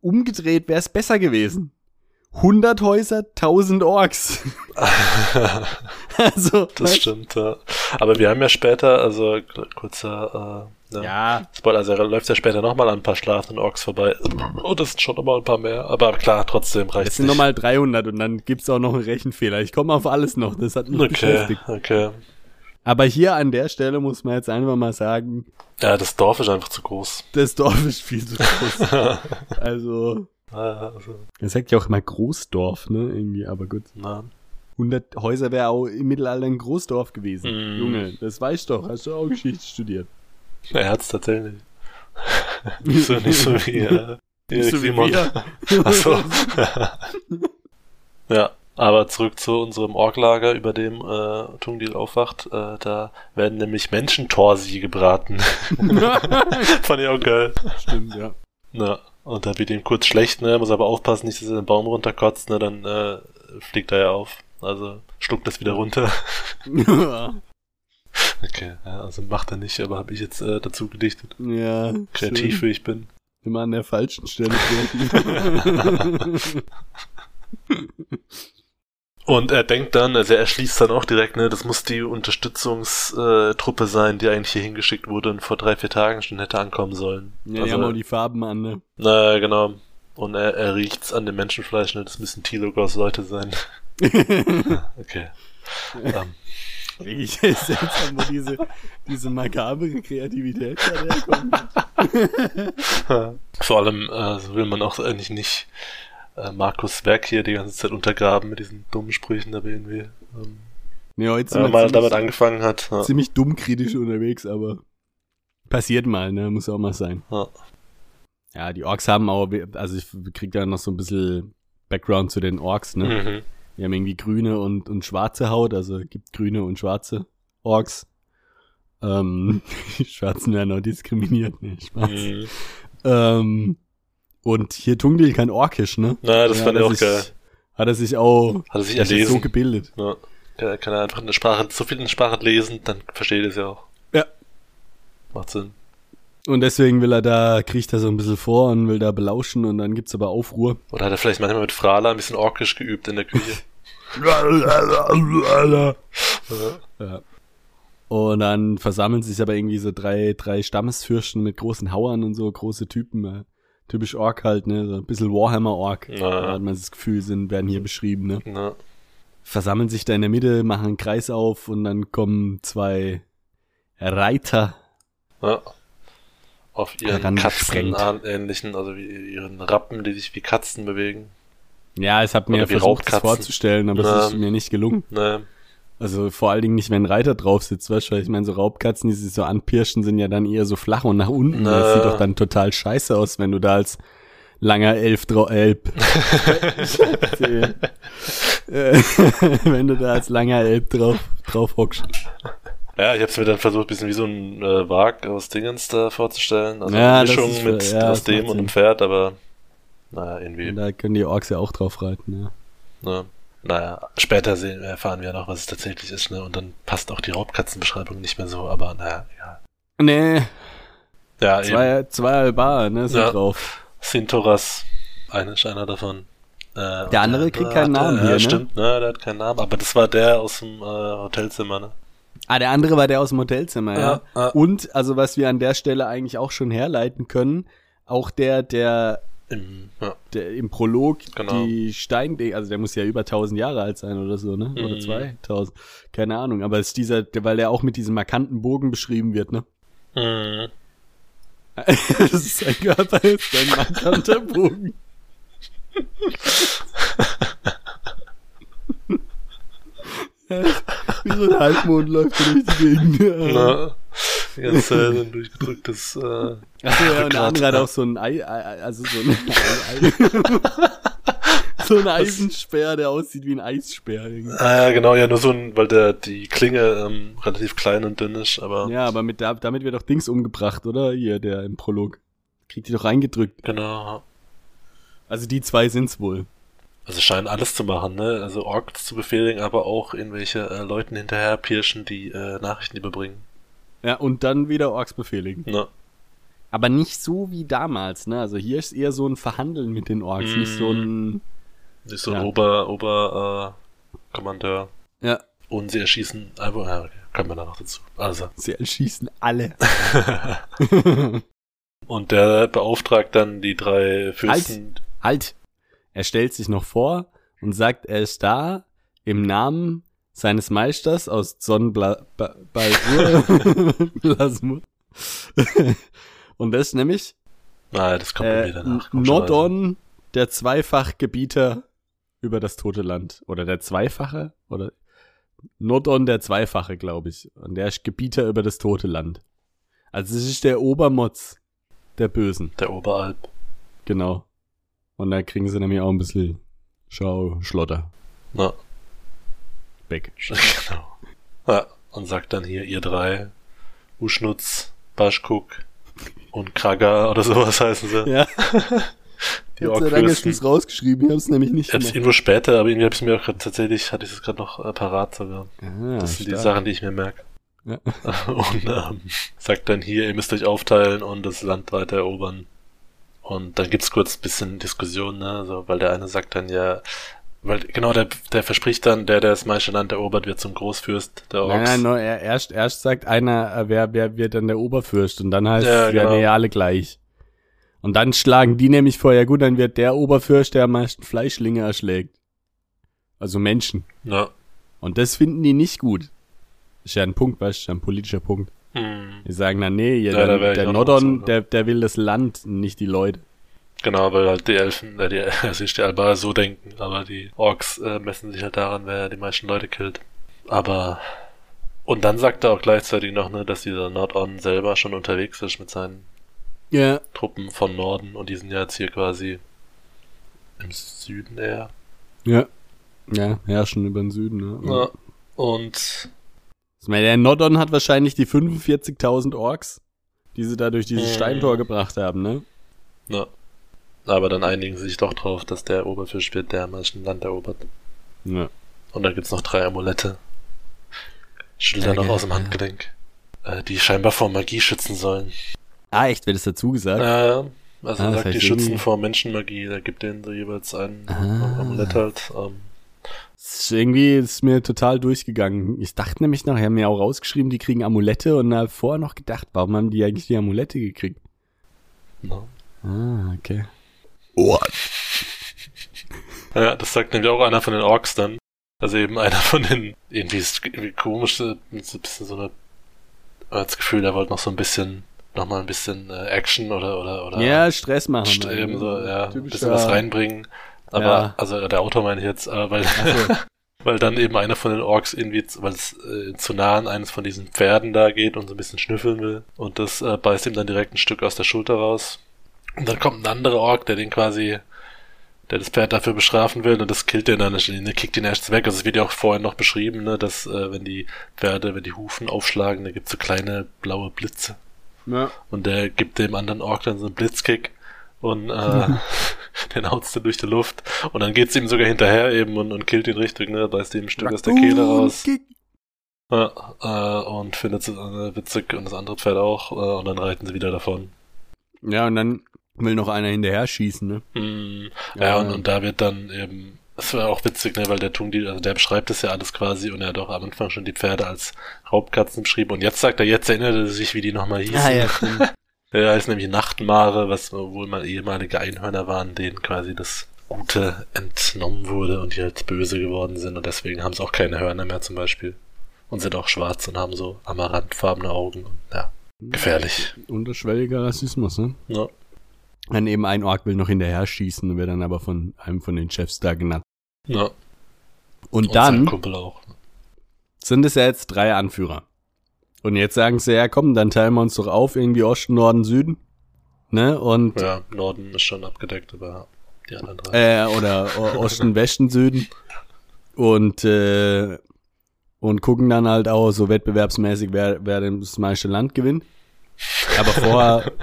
umgedreht wäre es besser gewesen. 100 Häuser, 1000 Orks. also, Das stimmt, ja. Aber wir haben ja später, also kurzer äh, ne, Ja, Spoiler, also er läuft ja später nochmal an ein paar schlafenden Orks vorbei. Oh, das sind schon nochmal ein paar mehr. Aber klar, trotzdem reicht es sind nochmal 300 und dann gibt's auch noch einen Rechenfehler. Ich komme auf alles noch, das hat mich Okay, beschäftigt. okay. Aber hier an der Stelle muss man jetzt einfach mal sagen, Ja, das Dorf ist einfach zu groß. das Dorf ist viel zu groß. also, Ja, also, er sagt ja auch immer Großdorf, ne, irgendwie, aber gut. na. 100 Häuser wäre auch im Mittelalter ein Großdorf gewesen. Mm. Junge, das weißt du doch, hast du auch Geschichte studiert. Er hat's tatsächlich. nicht so, nicht so wie, äh, Nicht so wie Simon. wir. Ach so. ja, aber zurück zu unserem Orklager, über dem äh, Tungdil aufwacht. Äh, da werden nämlich Menschentorsi gebraten. Fand ich auch geil. Stimmt, ja. Na, und da wird ihm kurz schlecht, ne? Muss aber aufpassen, nicht, dass er den Baum runterkotzt, ne? Dann äh, fliegt er ja auf. Also schluckt das wieder runter. Okay, also macht er nicht, aber habe ich jetzt äh, dazu gedichtet. ja, Kreativ schön. wie ich bin. Immer an der falschen Stelle. Und er denkt dann, also er erschließt dann auch direkt, ne, das muss die Unterstützungstruppe sein, die eigentlich hier hingeschickt wurde und vor drei, vier Tagen schon hätte ankommen sollen. ja, die also, haben auch die Farben an, ne? na, genau. Und er, er riecht's an dem Menschenfleisch, ne, das müssen Tilogos Leute sein. okay. Ähm, Ich seltsam, wo diese, diese makabere Kreativität da herkommt. vor allem äh, will man auch eigentlich nicht äh, Markus Werk hier die ganze Zeit untergraben mit diesen dummen Sprüchen, aber irgendwie ähm, Nee, heute sind man mal damit angefangen hat. Ja. ziemlich dumm kritisch unterwegs, aber passiert mal, ne? Muss auch mal sein. Ja. Ja, die Orks haben auch, also ich krieg da noch so ein bisschen Background zu den Orks, ne? Mhm. Die haben irgendwie grüne und, und schwarze Haut, also gibt grüne und schwarze Orks. Ähm, die Schwarzen werden auch diskriminiert, ne? Spaß. Mhm. Ähm, und hier Tungdil kann Orkisch, ne? Na, das Ja, fand ich auch sich- geil. Hat er sich auch Hat er sich erlesen. so gebildet. Ja. Kann, kann er einfach eine Sprache, so viel in Sprache lesen, dann versteht er es ja auch. Ja. Macht Sinn. Und deswegen will er da, kriecht er so ein bisschen vor und will da belauschen und dann gibt's aber Aufruhr. Oder hat er vielleicht manchmal mit Frala ein bisschen orkisch geübt in der Küche? Ja. Und dann versammeln sich aber irgendwie so drei, drei Stammesfürsten mit großen Hauern und so, große Typen. Äh, typisch Ork halt, ne? So ein bisschen Warhammer-Ork. Ja. Da hat man das Gefühl, sind, werden hier beschrieben, ne? Na, Versammeln sich da in der Mitte, machen einen Kreis auf und dann kommen zwei Reiter. ja. Auf ihren. Katzenähnlichen, also wie ihren Rappen, die sich wie Katzen bewegen. Ja, es hat mir versucht, das vorzustellen, aber es ist mir nicht gelungen. Ne, Also vor allen Dingen nicht, wenn ein Reiter drauf sitzt, weißt du, weil ich meine, so Raubkatzen, die sich so anpirschen, sind ja dann eher so flach und nach unten. Na. Das sieht doch dann total scheiße aus, wenn du da als langer Elf drauf, Elb. Äh, wenn du da als langer Elb drauf, drauf hockst. Ja, ich hab's mir dann versucht, bisschen wie so ein äh, Wag aus Dingens da vorzustellen. Also Ja, eine Mischung ist- mit ja, aus dem und einem. Pferd, aber naja, irgendwie. Da können die Orks ja auch drauf reiten, ja. Ne? Naja, später sehen, erfahren wir noch, was es tatsächlich ist, ne? Und dann passt auch die Raubkatzenbeschreibung nicht mehr so, aber naja, egal. Nee, Ja, eben. zwei, zwei Albar, ne, sind Ja. drauf. Sintoras, einer ist einer davon. Äh, Der andere kriegt keinen Namen ja, ne? stimmt, ne? Der hat keinen Namen, aber das war der aus dem äh, Hotelzimmer, ne? Ah, der andere war der aus dem Hotelzimmer, ja. Ja, ja. Und, also was wir an der Stelle eigentlich auch schon herleiten können, auch der, der, Im, ja. der im Prolog Genau. die Stein, also der muss ja über 1000 Jahre alt sein oder so, ne? Oder Mhm. 2000, keine Ahnung. Aber es ist dieser, weil der auch mit diesem markanten Bogen beschrieben wird, ne? Mhm. das ist sein Körper, ist ein markanter Bogen. Wie so ein Halbmond läuft er durch die Gegend. Ja. Na, die ganze Zeit so ein durchgedrücktes, äh, Achso, ja, und der andere hat auch so ein Ei, Ei also so ein Ei, Ei. so ein Eisenspeer, der aussieht wie ein Eisspeer. irgendwie. ah, ja, genau, ja, nur so ein, weil der, die Klinge, ähm, relativ klein und dünn ist, aber, Ja, aber mit da, damit wird doch Dings umgebracht, oder? Hier, der im Prolog. Kriegt die doch reingedrückt. genau. Also die zwei sind's wohl. Also scheinen alles zu machen, ne? Also Orks zu befehligen, aber auch irgendwelche äh, Leuten hinterher pirschen, die äh, Nachrichten überbringen. Ja, und dann wieder Orks befehligen. Ne? Aber nicht so wie damals, ne? Also hier ist eher so ein Verhandeln mit den Orks, nicht so ein Ist so Ja. ein Ober, Ober, äh, Kommandeur. Ja. Und sie erschießen einfach, ja, okay, kommen wir da noch dazu. Also. Sie erschießen alle. Und der beauftragt dann die drei Fürsten. halt! Er stellt sich noch vor und sagt, er ist da im Namen seines Meisters aus Sonnenbalsur. und das ist nämlich Nein, das kommt äh, mir danach. Nordon, der Zweifachgebieter über das tote Land. Oder der Zweifache? Oder Nordon der Zweifache, glaube ich. Und der ist Gebieter über das tote Land. Also es ist der Obermotz der Bösen. Der Oberalp. Genau. Und da kriegen sie nämlich auch ein bisschen Schau, Schlotter. Na, Weg. genau. Ja, und sagt dann hier, ihr drei, Uschnutz, Baschkuk und Kraga oder sowas heißen sie. Ja. Die Gott sei Dank hast du es rausgeschrieben, ich hab's nämlich nicht Ich hab's gemacht. irgendwo später, aber irgendwie habe ich mir auch grad, tatsächlich, hatte ich es gerade noch äh, parat sogar. Ah, Das sind die. Sachen, die ich mir merke. Ja. Und ähm, sagt dann hier, ihr müsst euch aufteilen und das Land weiter erobern. Und dann gibt's kurz ein bisschen Diskussion, ne? So, weil der eine sagt dann ja, weil genau, der, der verspricht dann, der, der das meiste Land erobert, wird zum Großfürst der Orks. Nein, nein, no, er, erst, erst sagt einer, äh, wer, wer wird dann der Oberfürst und dann heißt Ja, es, ja, genau. nee, alle gleich. Und dann schlagen die nämlich vor, ja gut, dann wird der Oberfürst, der am meisten Fleischlinge erschlägt. Also Menschen. Ja. Und das finden die nicht gut. Ist ja ein Punkt, weißt du, ein politischer Punkt. Hm. Die sagen dann, nee, ja, Ja, der, der noch Nordon, so, ne? der, der will das Land, nicht die Leute. Genau, weil halt die Elfen, äh, die, also die Albaner so denken, aber die Orks äh, messen sich halt daran, wer die meisten Leute killt. Aber und dann sagt er auch gleichzeitig noch, ne, dass dieser Nordon selber schon unterwegs ist mit seinen Ja. Truppen von Norden und die sind ja jetzt hier quasi im Süden eher. Ja. Ja, herrschen über den Süden, ne? Ja. Und Ich meine, der Nordon hat wahrscheinlich die 45.000 Orks, die sie da durch dieses Mhm. Steintor gebracht haben, ne? ja. Aber dann einigen sie sich doch drauf, dass der Oberfisch wird, der am meisten Land erobert. Ja. Und dann gibt's noch drei Amulette. Schilder Ja, noch geil, aus dem ja. Handgelenk. Äh, die scheinbar vor Magie schützen sollen. Ah, echt, wird das dazu gesagt? Ja, also Ah, er sagt, die schützen irgendwie- vor Menschenmagie. Da gibt denen so jeweils ein Ah. Amulett halt. Ähm, ist irgendwie ist mir total durchgegangen. Ich dachte nämlich noch, ich habe mir auch rausgeschrieben, die kriegen Amulette und habe vorher noch gedacht, warum haben die eigentlich die Amulette gekriegt? ne? Ah, okay. Ja, das sagt nämlich auch einer von den Orks dann. Also eben einer von den, irgendwie ist irgendwie komisch, so ein bisschen so eine, das Gefühl, der wollte noch so ein bisschen, noch mal ein bisschen äh, Action oder, oder, oder Ja, Stress machen. Eben so, ja, ein bisschen was reinbringen. Aber, Ja. also der Autor meine ich jetzt, äh, weil, Ach weil dann eben einer von den Orks irgendwie, weil es äh, zu nah an eines von diesen Pferden da geht und so ein bisschen schnüffeln will. Und das äh, beißt ihm dann direkt ein Stück aus der Schulter raus. Und dann kommt ein anderer Ork, der den quasi, der das Pferd dafür bestrafen will und das killt den dann, ne, kickt ihn erst weg. Also es wird ja auch vorhin noch beschrieben, ne, dass äh, wenn die Pferde, wenn die Hufen aufschlagen, da gibt's so kleine blaue Blitze. Ja. Und der gibt dem anderen Ork dann so einen Blitzkick und äh, den haut's dann durch die Luft. Und dann geht's ihm sogar hinterher eben und, und killt ihn richtig, ne? Beißt ihm ein Stück aus der Kehle raus. Ja, äh, und findet es äh, witzig und das andere Pferd auch. Äh, und dann reiten sie wieder davon. Ja, und dann will noch einer hinterher schießen, ne? Mm, ja, und, und da wird dann eben, das war auch witzig, ne, weil der Tungdi, also der beschreibt das ja alles quasi und er hat auch am Anfang schon die Pferde als Raubkatzen beschrieben und jetzt sagt er, jetzt erinnert er sich, wie die nochmal hießen. Ah, ja, Ja, heißt nämlich Nachtmare, was wohl mal ehemalige Einhörner waren, denen quasi das Gute entnommen wurde und die halt böse geworden sind und deswegen haben sie auch keine Hörner mehr zum Beispiel. Und sind auch schwarz und haben so amarantfarbene Augen. Und, ja, gefährlich. Unterschwelliger Rassismus, ne? Ja. Dann eben ein Ork will noch hinterher schießen und wird dann aber von einem von den Chefs da genannt. ja. Und, Und dann Kumpel auch. sind es ja jetzt drei Anführer. Und jetzt sagen sie, ja komm, dann teilen wir uns doch auf, irgendwie Osten, Norden, Süden. Ne? Und, Ja, Norden ist schon abgedeckt, aber die anderen drei. äh, oder Osten, Westen, Süden. Und, äh, und gucken dann halt auch so wettbewerbsmäßig, wer, wer das meiste Land gewinnt. Aber vorher.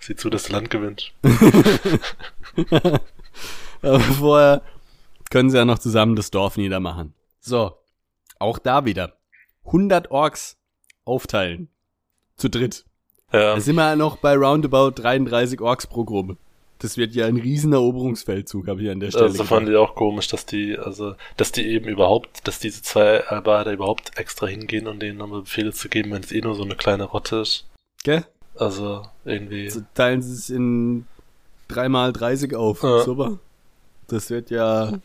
Sieh zu, dass das Land gewinnt. aber vorher können sie ja noch zusammen das Dorf niedermachen. So, auch da wieder. 100 Orks aufteilen. Zu dritt. Ja, Da sind wir ja noch bei roundabout 33 Orks pro Gruppe. Das wird ja ein riesen Eroberungsfeldzug, habe ich an der Stelle. Also fand ich auch komisch, dass die, also, dass die eben überhaupt, dass diese zwei Albader überhaupt extra hingehen, um denen nochmal Befehle zu geben, wenn es eh nur so eine kleine Rotte ist. Gell? Also, irgendwie. Also teilen sie es in dreimal 30 auf. Ja. Super. Das wird ja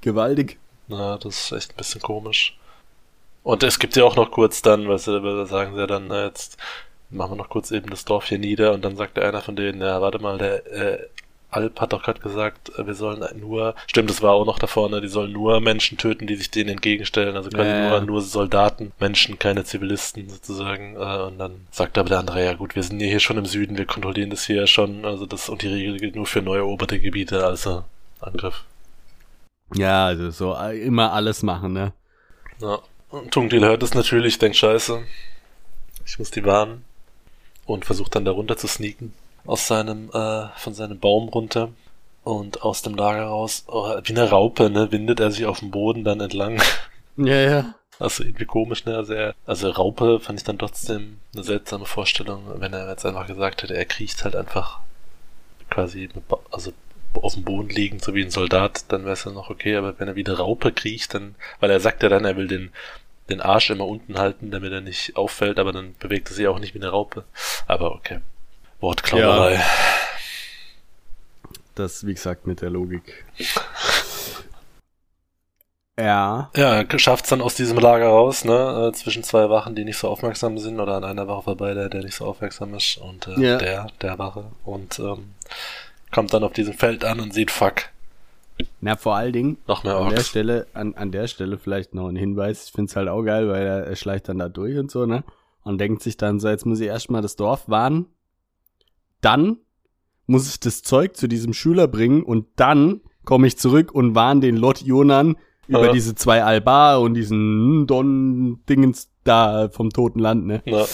gewaltig. Na, das ist echt ein bisschen komisch. Und es gibt ja auch noch kurz dann, da sagen sie ja dann, na, jetzt machen wir noch kurz eben das Dorf hier nieder und dann sagt der einer von denen, ja, warte mal, der äh, Alp hat doch gerade gesagt, äh, wir sollen nur, stimmt, das war auch noch da vorne, die sollen nur Menschen töten, die sich denen entgegenstellen, also quasi ja. nur, nur Soldaten, Menschen, keine Zivilisten sozusagen. Äh, und dann sagt aber der andere, ja gut, wir sind ja hier schon im Süden, wir kontrollieren das hier schon, also das und die Regel gilt nur für neu eroberte Gebiete, also Angriff. Ja, also so äh, immer alles machen, ne? Ja. Und Tungdil hört es natürlich, denkt scheiße, ich muss die warnen und versucht dann da runter zu sneaken aus seinem, äh, von seinem Baum runter und aus dem Lager raus, oh, wie eine Raupe, ne, windet er sich auf dem Boden dann entlang. Ja, ja. Also irgendwie komisch, ne, also er, also Raupe fand ich dann trotzdem eine seltsame Vorstellung, wenn er jetzt einfach gesagt hätte, er kriecht halt einfach quasi, mit, Ba- also auf dem Boden liegend, so wie ein Soldat, dann wäre es ja noch okay, aber wenn er wie eine Raupe kriecht, dann, weil er sagt ja dann, er will den, den Arsch immer unten halten, damit er nicht auffällt, aber dann bewegt er sich auch nicht wie eine Raupe. Aber okay. Wortklauberei. Das, wie gesagt, mit der Logik. Ja. Ja, er schafft's dann aus diesem Lager raus, ne, äh, zwischen zwei Wachen, die nicht so aufmerksam sind, oder an einer Wache vorbei, der, der nicht so aufmerksam ist, und äh, Ja. der, der Wache, und ähm, kommt dann auf diesem Feld an und sieht, fuck, Na, vor allen Dingen, noch mehr an der. Stelle, an, an der Stelle vielleicht noch ein Hinweis. Ich find's halt auch geil, weil er, er schleicht dann da durch und so, ne? Und denkt sich dann so, jetzt muss ich erstmal das Dorf warnen. Dann muss ich das Zeug zu diesem Schüler bringen und dann komme ich zurück und warne den Lot Jonan über Ja. diese zwei Albar und diesen Don-Dingens da vom toten Land, ne? Na,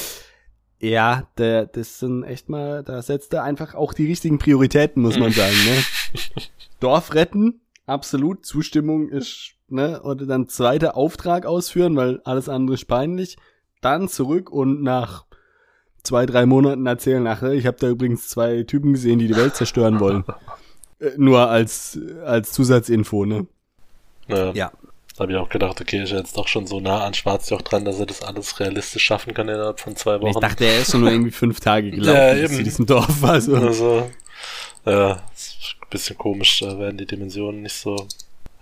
Ja, der, das sind echt mal, da setzt er einfach auch die richtigen Prioritäten, muss man sagen, ne? Dorf retten, absolut, Zustimmung ist, ne? Oder dann zweiter Auftrag ausführen, weil alles andere ist peinlich. Dann zurück und nach zwei, drei Monaten erzählen, ach, ich habe da übrigens zwei Typen gesehen, die die Welt zerstören wollen. Äh, Nur als, als Zusatzinfo, ne? na, Ja. Da habe ich auch gedacht, okay, ist er jetzt doch schon so nah an Schwarzjoch dran, dass er das alles realistisch schaffen kann innerhalb von zwei Wochen. Ich dachte, er ist schon nur irgendwie fünf Tage gelaufen Ja, eben. zu diesem Dorf. Also. Also, ja, ist ein bisschen komisch, da werden die Dimensionen nicht so,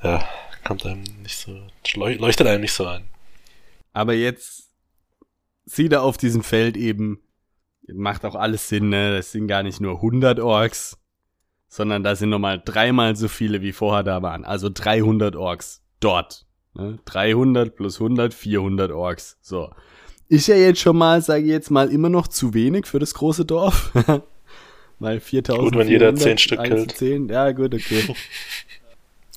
ja, kommt einem nicht so, leuch- leuchtet einem nicht so ein. Aber jetzt sieht er auf diesem Feld eben, macht auch alles Sinn, ne? Das sind gar nicht nur 100 Orks, sondern da sind nochmal dreimal so viele wie vorher da waren. Also 300 Orks dort. Ne? 300 plus 100, 400 Orks. So. Ist ja jetzt schon mal, sage ich jetzt mal, immer noch zu wenig für das große Dorf. Weil 4000. Gut, wenn jeder zehn Stück killt. 10, ja, gut, okay.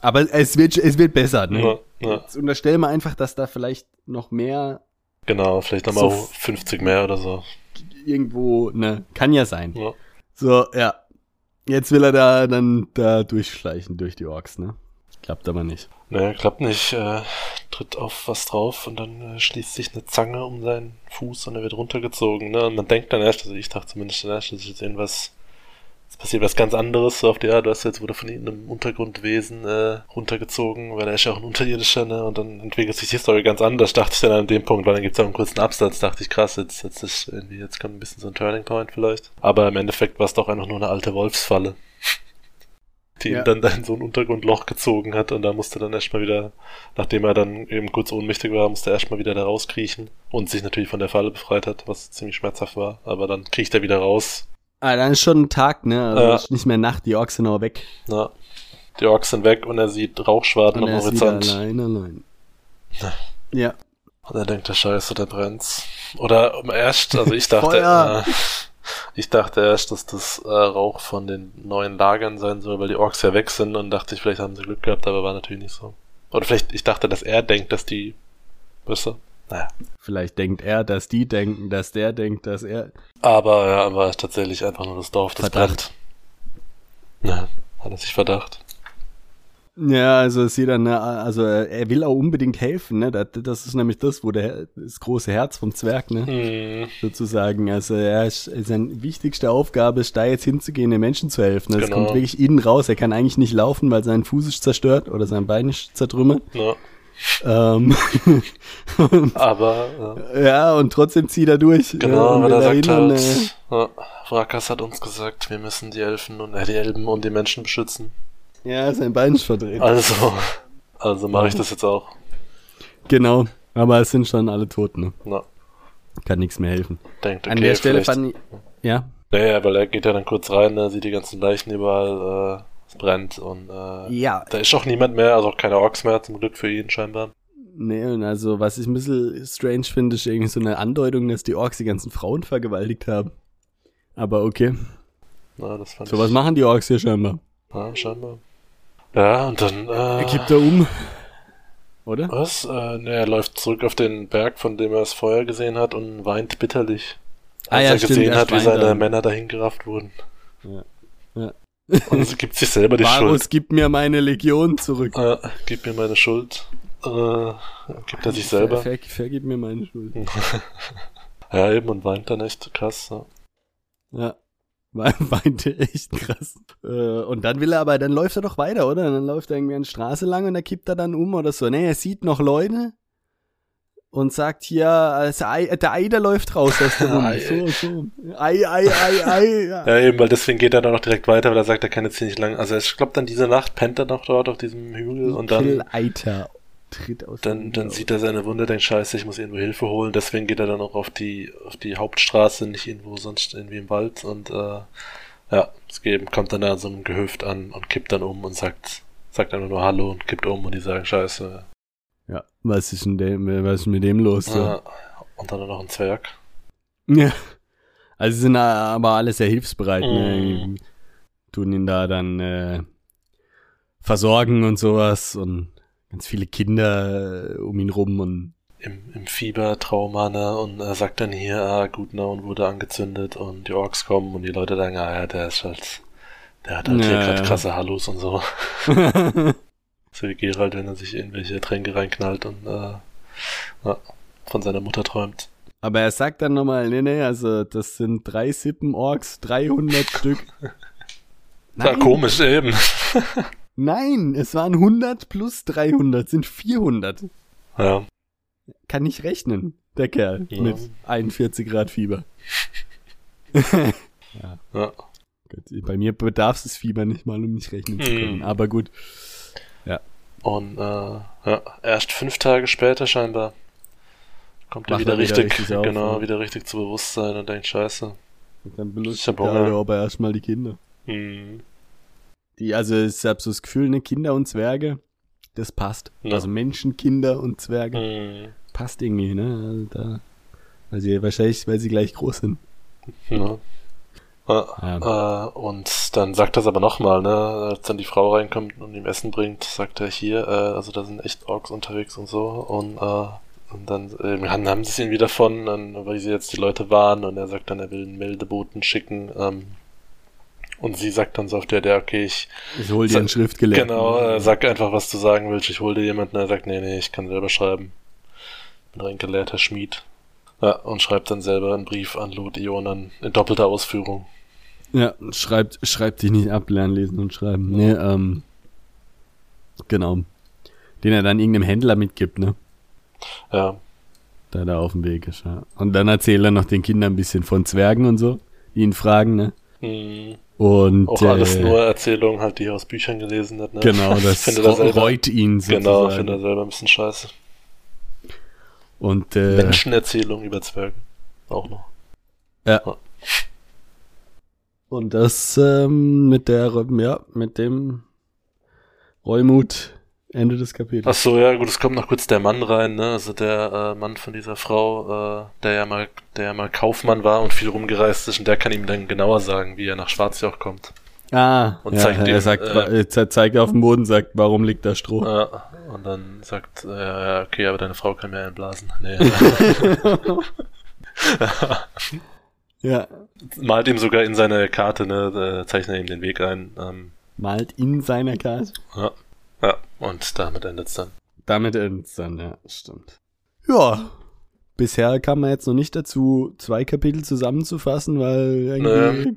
Aber es wird, es wird besser, ne? Ja, ja, Jetzt unterstellen wir einfach, dass da vielleicht noch mehr genau, vielleicht nochmal So. 50 mehr oder so. irgendwo, ne, kann ja sein. Ja. So, ja. Jetzt will er da dann da durchschleichen durch die Orks, ne? Klappt aber nicht. Ne, klappt nicht, äh, tritt auf was drauf und dann äh, schließt sich eine Zange um seinen Fuß und er wird runtergezogen, ne? Und man denkt dann erst, also ich dachte zumindest dann erst, dass ist jetzt irgendwas, es passiert was ganz anderes, so auf die Art, du hast jetzt wurde von irgendeinem Untergrundwesen äh, runtergezogen, weil er ist ja auch ein Unterirdischer, ne? Und dann entwickelt sich die Story ganz anders, dachte ich dann an dem Punkt, weil dann gibt's auch einen kurzen Absatz, dachte ich, krass, jetzt, jetzt ist irgendwie, jetzt kommt ein bisschen so ein Turning Point vielleicht. Aber im Endeffekt war es doch einfach nur eine alte Wolfsfalle. Die Ja. ihn dann da in so ein Untergrundloch gezogen hat und da musste dann erstmal wieder, nachdem er dann eben kurz ohnmächtig war, musste er erstmal wieder da rauskriechen und sich natürlich von der Falle befreit hat, was ziemlich schmerzhaft war. Aber dann kriecht er wieder raus. Ah, dann ist schon ein Tag, ne? Also Ja. nicht mehr Nacht, die Orks sind auch weg. Na, die Orks sind weg und er sieht Rauchschwaden Und am er ist wieder Horizont. allein, allein. Ja. Und er denkt, der Scheiße, der brennt's. Oder um erst, also ich dachte, Feuer! äh, ich dachte erst, dass das äh, Rauch von den neuen Lagern sein soll, weil die Orks ja weg sind und dachte ich, vielleicht haben sie Glück gehabt, aber war natürlich nicht so. Oder vielleicht, ich dachte, dass er denkt, dass die, weißt du? Naja. Vielleicht denkt er, dass die denken, dass der denkt, dass er. Aber ja, war tatsächlich einfach nur das Dorf, das Verdacht. brennt. Ja, hat er sich verdacht. Ja, also sie dann, ne, also er will auch unbedingt helfen, ne? Das, das ist nämlich das, wo der das große Herz vom Zwerg, ne? Hm, Sozusagen. Also er ist, seine wichtigste Aufgabe ist, da jetzt hinzugehen, den Menschen zu helfen. Das Genau. kommt wirklich innen raus. Er kann eigentlich nicht laufen, weil sein Fuß ist zerstört oder sein Bein ist zertrümmert. ja. Ähm, und, Aber, äh, ja, und trotzdem zieht er durch. genau, ja, und weil er sagt halt, und, äh, ja, Vrakas hat uns gesagt, wir müssen die Elfen und, äh, die Elben und die Menschen beschützen. Ja, sein Bein ist verdreht. Also, also mache ich das jetzt auch. Genau. Aber es sind schon alle tot, ne? Na, Kann nichts mehr helfen. denkt, okay, An der Stelle fand ich, ja, Naja, weil er geht ja dann kurz rein, ne, sieht die ganzen Leichen überall, äh, es brennt und äh, ja, da ist auch niemand mehr, also auch keine Orks mehr, zum Glück für ihn scheinbar. Nee, und also, was ich ein bisschen strange finde, ist irgendwie so eine Andeutung, dass die Orks die ganzen Frauen vergewaltigt haben. Aber okay. Na, das fand So was machen die Orks hier scheinbar. Ja, scheinbar. Ja, und dann, Er äh, kippt da um. Oder? was? Äh, ne, er läuft zurück auf den Berg, von dem er es vorher gesehen hat und weint bitterlich. Ah Als ja, er stimmt, gesehen er hat, wie seine dann. Männer dahin gerafft wurden. Ja. Ja. Und es gibt sich selber die Schuld. Varus, gib mir meine Legion zurück. Äh, gib mir meine Schuld. Äh, gibt er sich selber. Ver, ver, vergib mir meine Schuld. Ja, eben, und weint dann echt krass. Ja. Ja. Weinte echt krass. Äh, Und dann will er aber, dann läuft er doch weiter, oder? Dann läuft er irgendwie an die Straße lang und da kippt er dann um oder so. Nee, er sieht noch Leute und sagt hier, der Ei, der läuft raus aus der Wunde. Ei. So, so. Ei, Ei, Ei, Ei. Ja. ja, eben, weil deswegen geht er dann auch direkt weiter, weil er sagt, er kann jetzt hier nicht lang. Also ich glaube, dann diese Nacht pennt er noch dort auf diesem Hügel und dann, Kill-Eiter tritt aus dann, dann sieht er seine Wunde, denkt, scheiße, ich muss irgendwo Hilfe holen. Deswegen geht er dann auch auf die, auf die Hauptstraße, nicht irgendwo sonst irgendwie im Wald und äh, ja, es geht, kommt dann da an so einem Gehöft an und kippt dann um und sagt, sagt einfach nur Hallo und kippt um und die sagen, scheiße. Ja, was ist denn dem, was ist mit dem los? So? Ja. Und dann noch ein Zwerg. Ja. Also sie sind aber alle sehr hilfsbereit, Mhm. ne? Tun ihn da dann äh, versorgen und sowas und ganz viele Kinder äh, um ihn rum und im, im Fiebertrauma, ne, und er sagt dann hier, ah, Gutnaun wurde angezündet und die Orks kommen und die Leute sagen, ah ja, der ist halt, der hat halt hier Ja, gerade ja. krasse Hallos und so. So wie Gerald, wenn er sich irgendwelche Tränke reinknallt und äh, ja, von seiner Mutter träumt. Aber er sagt dann nochmal, nee, nee, also das sind drei Sippen-Orks, 300 Stück. Ja, komisch eben. Nein, es waren 100 plus 300, sind 400. Ja, Kann nicht rechnen, der Kerl, Ja. mit 41 Grad Fieber. ja. Gut, bei mir bedarf es Fieber nicht mal, um nicht rechnen zu können. Hm. Aber gut. Und äh, ja, erst fünf Tage später scheinbar kommt er wieder er wieder richtig, richtig auf, genau, ja. wieder richtig zu Bewusstsein und denkt, scheiße. Und dann Ich belustigt er aber erstmal die Kinder. Hm. Die, also ich habe so das Gefühl, ne, Kinder und Zwerge, das passt. Ja. Also Menschen, Kinder und Zwerge, Hm. passt irgendwie, ne? Also da, weil sie wahrscheinlich, weil sie gleich groß sind. Ja. Ja. Äh, und dann sagt er es aber nochmal, ne, als dann die Frau reinkommt und ihm Essen bringt, sagt er hier, äh, also da sind echt Orks unterwegs und so und, äh, und dann äh, haben sie es ihn wieder von, dann, weil sie jetzt die Leute waren und er sagt dann, er will einen Meldeboten schicken, ähm, und sie sagt dann so auf der, der, okay, ich, Ich hol dir Sa- ein Schriftgelehrten. genau, äh, sag einfach, was du sagen willst, ich hol dir jemanden, er sagt, nee, nee, ich kann selber schreiben. Bin ein gelehrter Schmied. Ja, und schreibt dann selber einen Brief an Lot Ionan in doppelter Ausführung. Ja, schreibt, schreibt dich nicht ab, lernen, lesen und schreiben. Nee, ähm, genau. Den er dann irgendeinem Händler mitgibt, ne? Ja, Da er da auf dem Weg ist, ja. Und dann erzählt er noch den Kindern ein bisschen von Zwergen und so, die ihn fragen, ne? hm, Und auch alles äh, nur Erzählungen halt, die er aus Büchern gelesen hat. Ne? Genau, das reut ihn sozusagen. Genau, finde er selber ein bisschen scheiße. Und äh, Menschenerzählungen über Zwerge. Auch noch. ja. Und das ähm, mit der, ja, mit dem Reumut Ende des Kapitels. Ach so, ja, gut, es kommt noch kurz der Mann rein, ne? Also der äh, Mann von dieser Frau, äh, der ja mal, der ja mal Kaufmann war und viel rumgereist ist und der kann ihm dann genauer sagen, wie er nach Schwarzjoch kommt. Ah, Und ja, zeigt er ihm, sagt, äh, äh, ze- zeigt auf den Boden, sagt, warum liegt da Stroh? Ja, und dann sagt, äh, ja, okay, aber deine Frau kann mir einblasen. Nee. Ja, Malt ihm sogar in seine Karte, ne, äh, zeichnet ihm den Weg ein. Ähm, malt in seiner Karte. ja. Ja, Und damit endet's dann. Damit endet's dann, ja, stimmt. Ja. Bisher kam man jetzt noch nicht dazu, zwei Kapitel zusammenzufassen, weil irgendwie,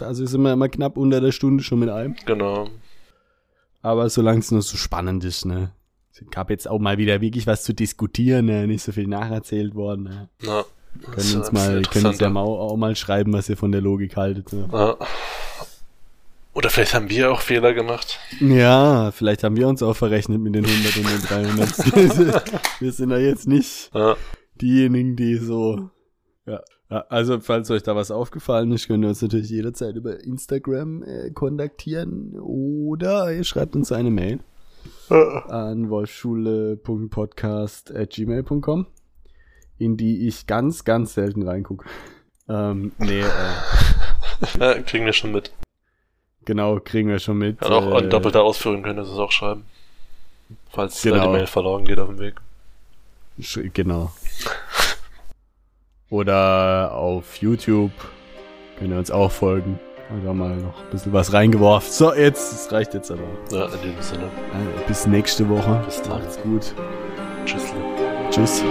also sind wir immer knapp unter der Stunde schon mit einem. Genau. Aber solange es nur so spannend ist, ne. Es gab jetzt auch mal wieder wirklich was zu diskutieren, ne? nicht so viel nacherzählt worden. Ne? Na, können uns mal, können uns ja mal, auch mal schreiben, was ihr von der Logik haltet. Ne? Ja. Oder vielleicht haben wir auch Fehler gemacht. Ja, vielleicht haben wir uns auch verrechnet mit den 100 und den 300. wir sind da jetzt nicht Ja. diejenigen, die so, ja. Ja, Also, falls euch da was aufgefallen ist, könnt ihr uns natürlich jederzeit über Instagram äh, kontaktieren oder ihr schreibt uns eine Mail an wolfschule.podcast.gmail.com, in die ich ganz, ganz selten reingucke. Ähm, nee, äh, ja, kriegen wir schon mit. Genau, kriegen wir schon mit. Und auch äh, doppelter Ausführung könnt ihr es auch schreiben. Falls Genau. die Mail verloren geht auf dem Weg. Sch- Genau. Oder auf YouTube könnt ihr uns auch folgen. Haben wir mal noch ein bisschen was reingeworfen. So, jetzt, das reicht jetzt aber. Ja, in diesem Sinne. Äh, Bis nächste Woche. Bis dann. Macht's gut. Tschüss. Tschüss.